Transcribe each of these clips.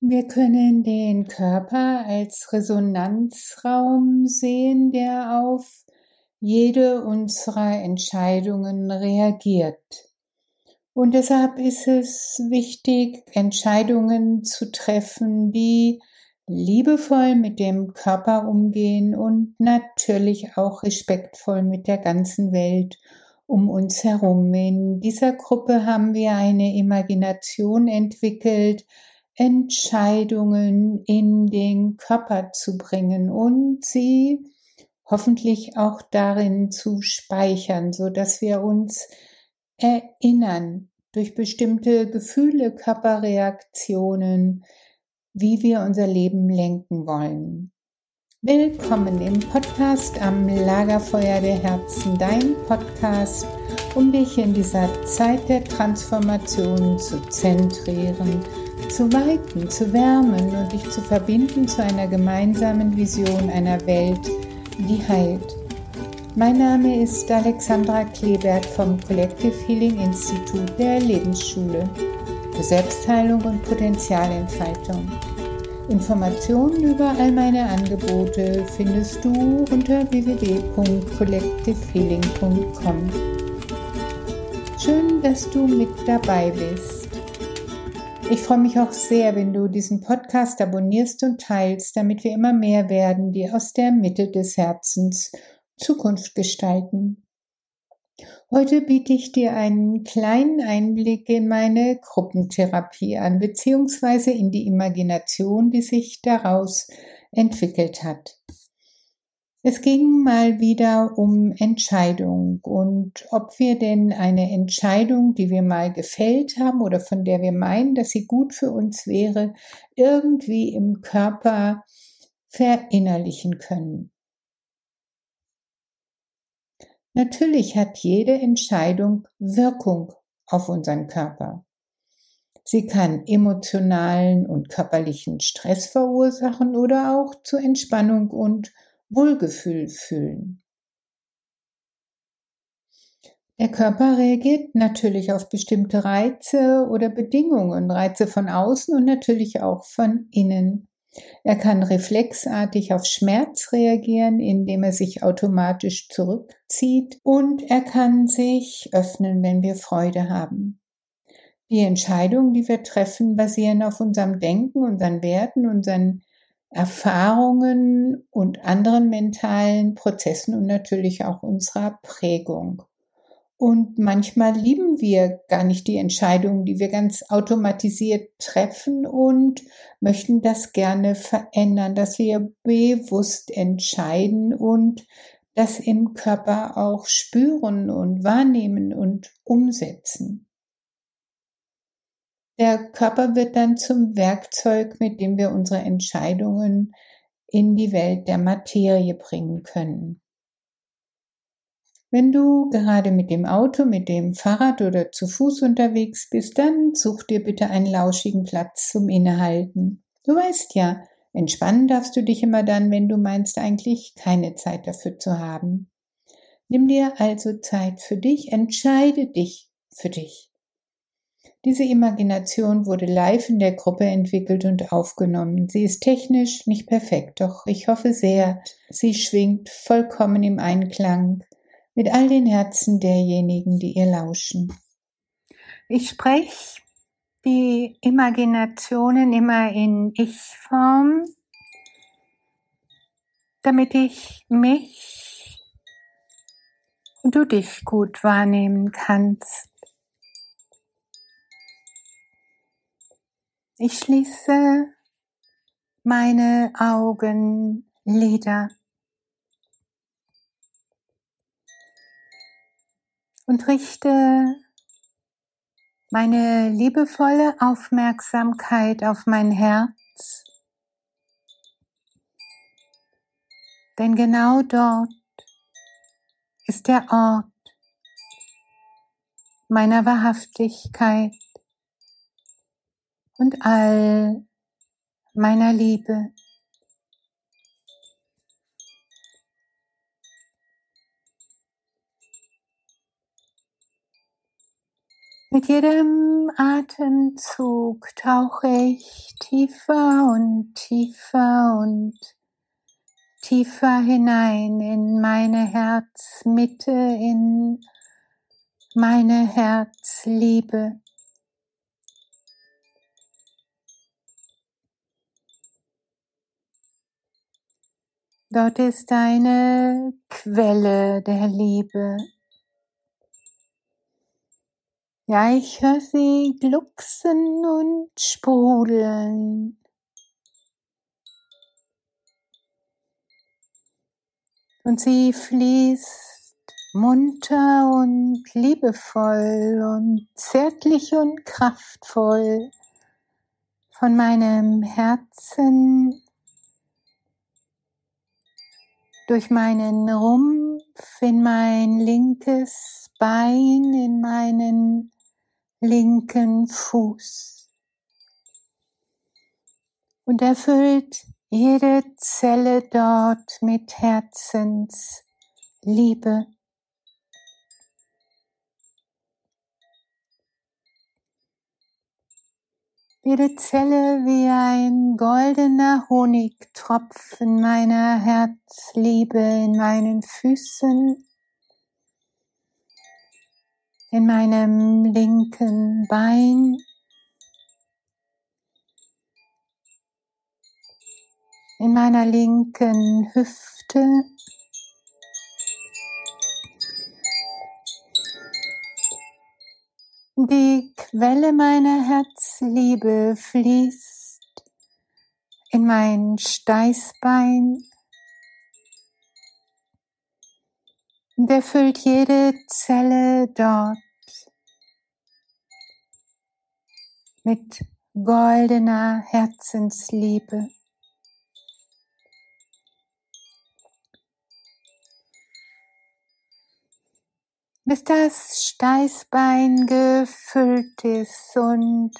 Wir können den Körper als Resonanzraum sehen, der auf jede unserer Entscheidungen reagiert. Und deshalb ist es wichtig, Entscheidungen zu treffen, die liebevoll mit dem Körper umgehen und natürlich auch respektvoll mit der ganzen Welt um uns herum. In dieser Gruppe haben wir eine Imagination entwickelt, Entscheidungen in den Körper zu bringen und sie hoffentlich auch darin zu speichern, so dass wir uns erinnern durch bestimmte Gefühle, Körperreaktionen, wie wir unser Leben lenken wollen. Willkommen im Podcast am Lagerfeuer der Herzen, dein Podcast, um dich in dieser Zeit der Transformation zu zentrieren, zu weiten, zu wärmen und dich zu verbinden zu einer gemeinsamen Vision einer Welt, die heilt. Mein Name ist Alexandra Klebert vom Collective Healing Institut der Lebensschule für Selbstheilung und Potenzialentfaltung. Informationen über all meine Angebote findest du unter www.collectivehealing.com. Schön, dass du mit dabei bist. Ich freue mich auch sehr, wenn du diesen Podcast abonnierst und teilst, damit wir immer mehr werden, die aus der Mitte des Herzens Zukunft gestalten. Heute biete ich dir einen kleinen Einblick in meine Gruppentherapie an, beziehungsweise in die Imagination, die sich daraus entwickelt hat. Es ging mal wieder um Entscheidung und ob wir denn eine Entscheidung, die wir mal gefällt haben oder von der wir meinen, dass sie gut für uns wäre, irgendwie im Körper verinnerlichen können. Natürlich hat jede Entscheidung Wirkung auf unseren Körper. Sie kann emotionalen und körperlichen Stress verursachen oder auch zu Entspannung und Wohlgefühl fühlen. Der Körper reagiert natürlich auf bestimmte Reize oder Bedingungen, Reize von außen und natürlich auch von innen. Er kann reflexartig auf Schmerz reagieren, indem er sich automatisch zurückzieht und er kann sich öffnen, wenn wir Freude haben. Die Entscheidungen, die wir treffen, basieren auf unserem Denken, unseren Werten, unseren Erfahrungen und anderen mentalen Prozessen und natürlich auch unserer Prägung. Und manchmal lieben wir gar nicht die Entscheidungen, die wir ganz automatisiert treffen und möchten das gerne verändern, dass wir bewusst entscheiden und das im Körper auch spüren und wahrnehmen und umsetzen. Der Körper wird dann zum Werkzeug, mit dem wir unsere Entscheidungen in die Welt der Materie bringen können. Wenn du gerade mit dem Auto, mit dem Fahrrad oder zu Fuß unterwegs bist, dann such dir bitte einen lauschigen Platz zum Innehalten. Du weißt ja, entspannen darfst du dich immer dann, wenn du meinst eigentlich keine Zeit dafür zu haben. Nimm dir also Zeit für dich, entscheide dich für dich. Diese Imagination wurde live in der Gruppe entwickelt und aufgenommen. Sie ist technisch nicht perfekt, doch ich hoffe sehr, sie schwingt vollkommen im Einklang mit all den Herzen derjenigen, die ihr lauschen. Ich spreche die Imaginationen immer in Ich-Form, damit ich mich und du dich gut wahrnehmen kannst. Ich schließe meine Augenlider. und richte meine liebevolle Aufmerksamkeit auf mein Herz. Denn genau dort ist der Ort meiner Wahrhaftigkeit und all meiner Liebe. Mit jedem Atemzug tauche ich tiefer und tiefer und tiefer hinein in meine Herzmitte, in meine Herzliebe. Dort ist eine Quelle der Liebe. Ja, ich höre sie glucksen und sprudeln. Und sie fließt munter und liebevoll und zärtlich und kraftvoll von meinem Herzen durch meinen Rumpf in mein linkes Bein, in meinen linken Fuß und erfüllt jede Zelle dort mit Herzensliebe. Jede Zelle wie ein goldener Honigtropfen meiner Herzliebe in meinen Füßen, in meinem linken Bein, in meiner linken Hüfte. Die Quelle meiner Herzliebe fließt in mein Steißbein und erfüllt jede Zelle dort mit goldener Herzensliebe. Bis das Steißbein gefüllt ist und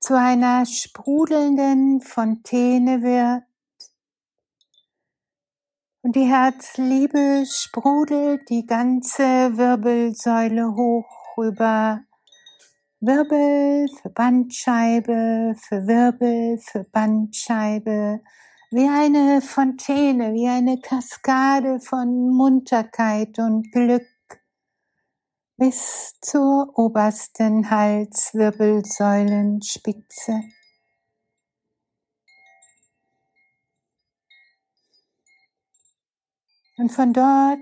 zu einer sprudelnden Fontäne wird. Und die Herzliebe sprudelt die ganze Wirbelsäule hoch über Wirbel für Bandscheibe, für Wirbel, für Bandscheibe, wie eine Fontäne, wie eine Kaskade von Munterkeit und Glück bis zur obersten Halswirbelsäulenspitze. Und von dort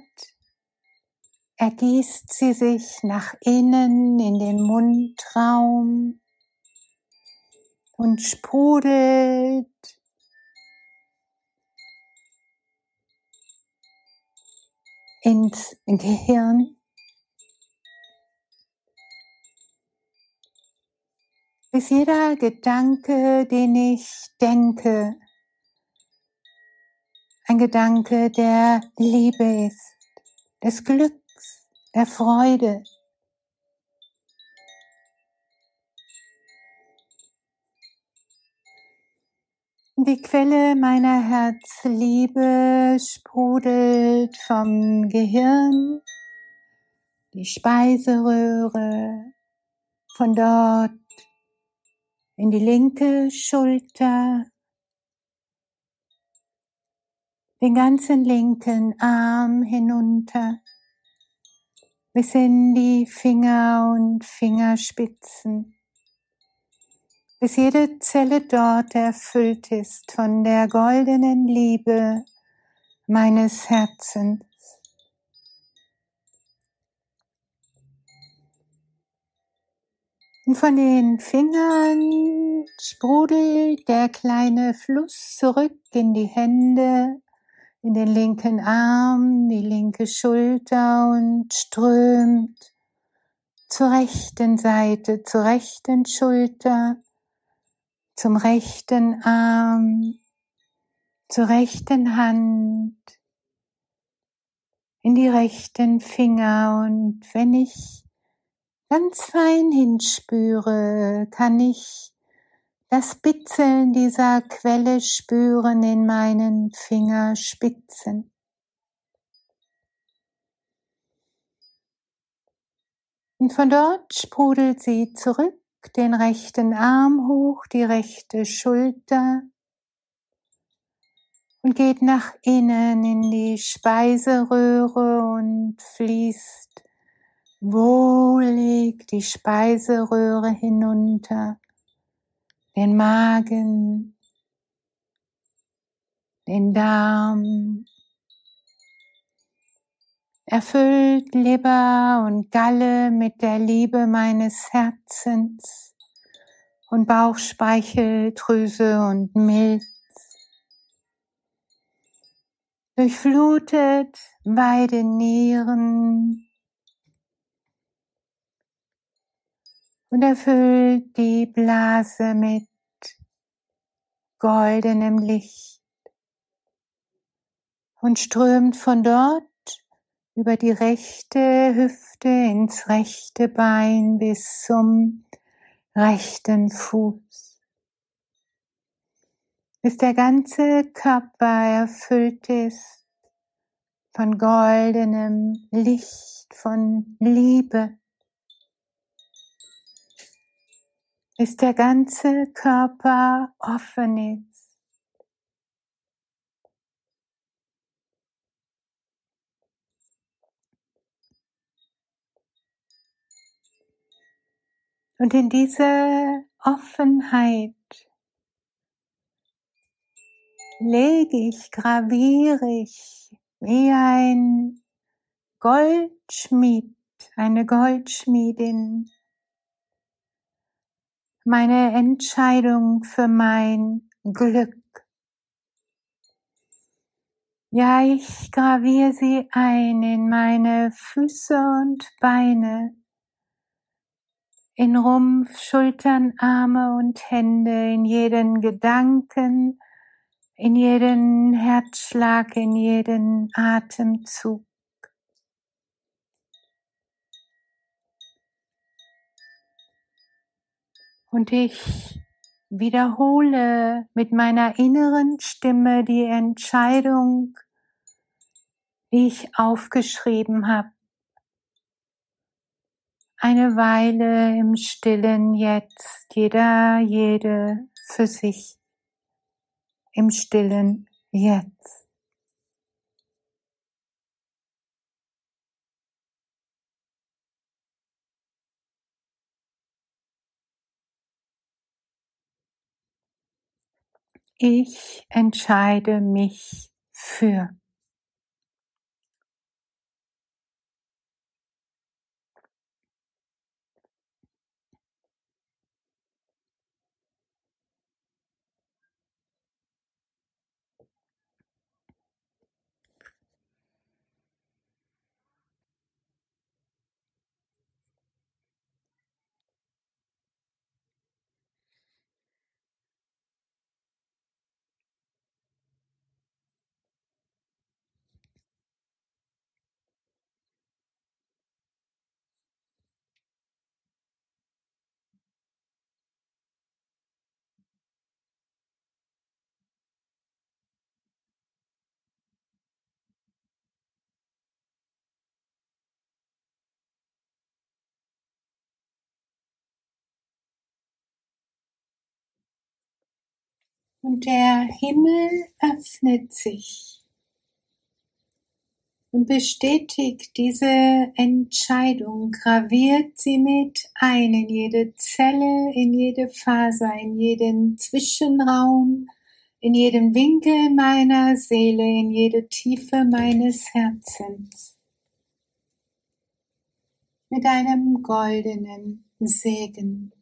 ergießt sie sich nach innen in den Mundraum und sprudelt ins Gehirn. Bis jeder Gedanke, den ich denke, ein Gedanke der Liebe ist, des Glücks, der Freude. Die Quelle meiner Herzliebe sprudelt vom Gehirn, die Speiseröhre, von dort in die linke Schulter, den ganzen linken Arm hinunter. Bis in die Finger und Fingerspitzen, bis jede Zelle dort erfüllt ist von der goldenen Liebe meines Herzens. Und von den Fingern sprudelt der kleine Fluss zurück in die Hände, in den linken Arm, die linke Schulter und strömt zur rechten Seite, zur rechten Schulter, zum rechten Arm, zur rechten Hand, in die rechten Finger. Und wenn ich ganz fein hinspüre, kann ich das Bitzeln dieser Quelle spüren in meinen Fingerspitzen. Und von dort sprudelt sie zurück, den rechten Arm hoch, die rechte Schulter und geht nach innen in die Speiseröhre und fließt wohlig die Speiseröhre hinunter, den Magen, den Darm, erfüllt Leber und Galle mit der Liebe meines Herzens und Bauchspeicheldrüse und Milz. Durchflutet beide Nieren und erfüllt die Blase mit goldenem Licht und strömt von dort über die rechte Hüfte ins rechte Bein bis zum rechten Fuß. Bis der ganze Körper erfüllt ist von goldenem Licht, von Liebe. Bis der ganze Körper offen ist Und in diese Offenheit lege ich, graviere ich wie ein Goldschmied, eine Goldschmiedin, meine Entscheidung für mein Glück. Ja, ich graviere sie ein in meine Füße und Beine, in Rumpf, Schultern, Arme und Hände, in jeden Gedanken, in jeden Herzschlag, in jeden Atemzug. Und ich wiederhole mit meiner inneren Stimme die Entscheidung, die ich aufgeschrieben habe eine Weile im Stillen jetzt, jeder, jede für sich, im Stillen jetzt. Ich entscheide mich für. Und der Himmel öffnet sich und bestätigt diese Entscheidung, graviert sie mit ein in jede Zelle, in jede Faser, in jeden Zwischenraum, in jeden Winkel meiner Seele, in jede Tiefe meines Herzens. Mit einem goldenen Segen.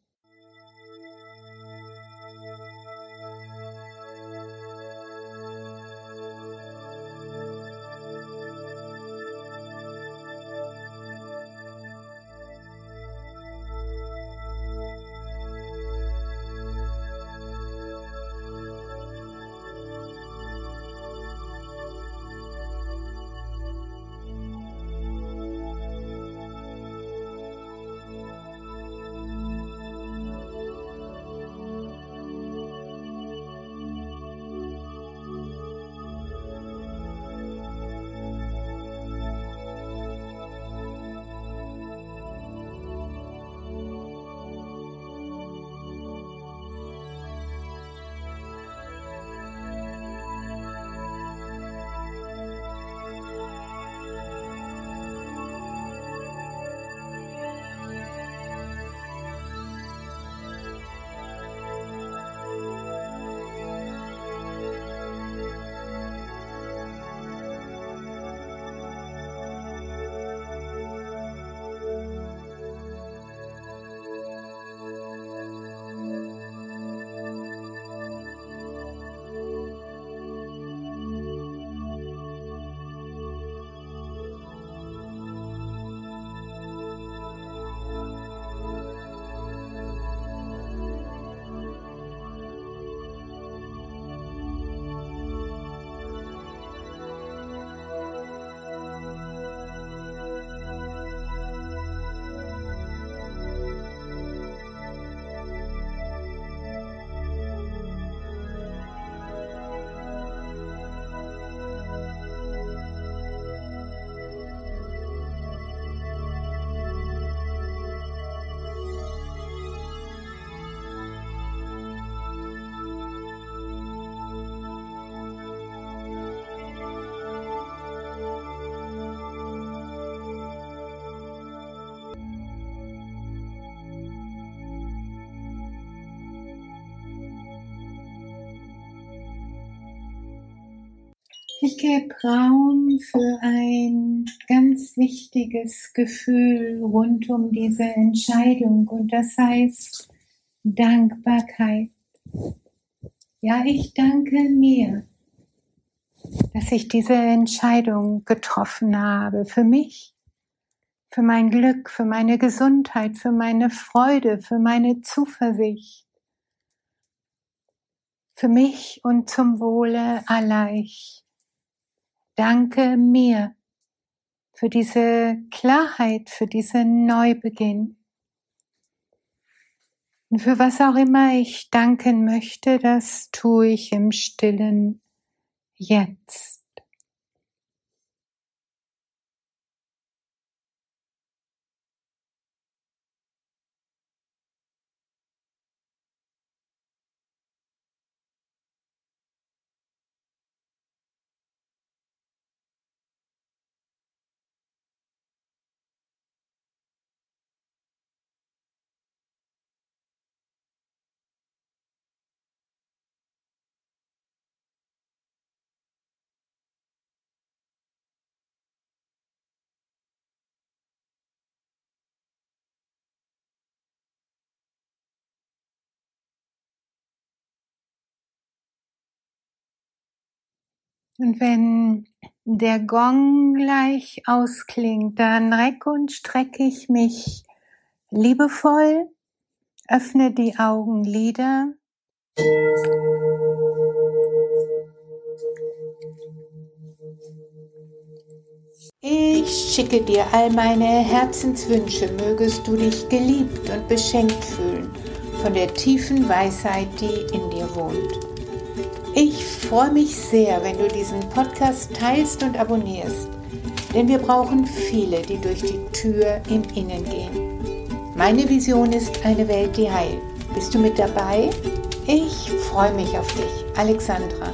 Ich gebe Raum für ein ganz wichtiges Gefühl rund um diese Entscheidung und das heißt Dankbarkeit. Ja, ich danke mir, dass ich diese Entscheidung getroffen habe für mich, für mein Glück, für meine Gesundheit, für meine Freude, für meine Zuversicht, für mich und zum Wohle aller. Ich danke mir für diese Klarheit, für diesen Neubeginn. Und für was auch immer ich danken möchte, das tue ich im stillen Jetzt. Und wenn der Gong gleich ausklingt, dann reck und strecke ich mich liebevoll, öffne die Augenlider. Ich schicke dir all meine Herzenswünsche, mögest du dich geliebt und beschenkt fühlen von der tiefen Weisheit, die in dir wohnt. Ich freue mich sehr, wenn du diesen Podcast teilst und abonnierst, denn wir brauchen viele, die durch die Tür im Innen gehen. Meine Vision ist eine Welt, die heilt. Bist du mit dabei? Ich freue mich auf dich, Alexandra.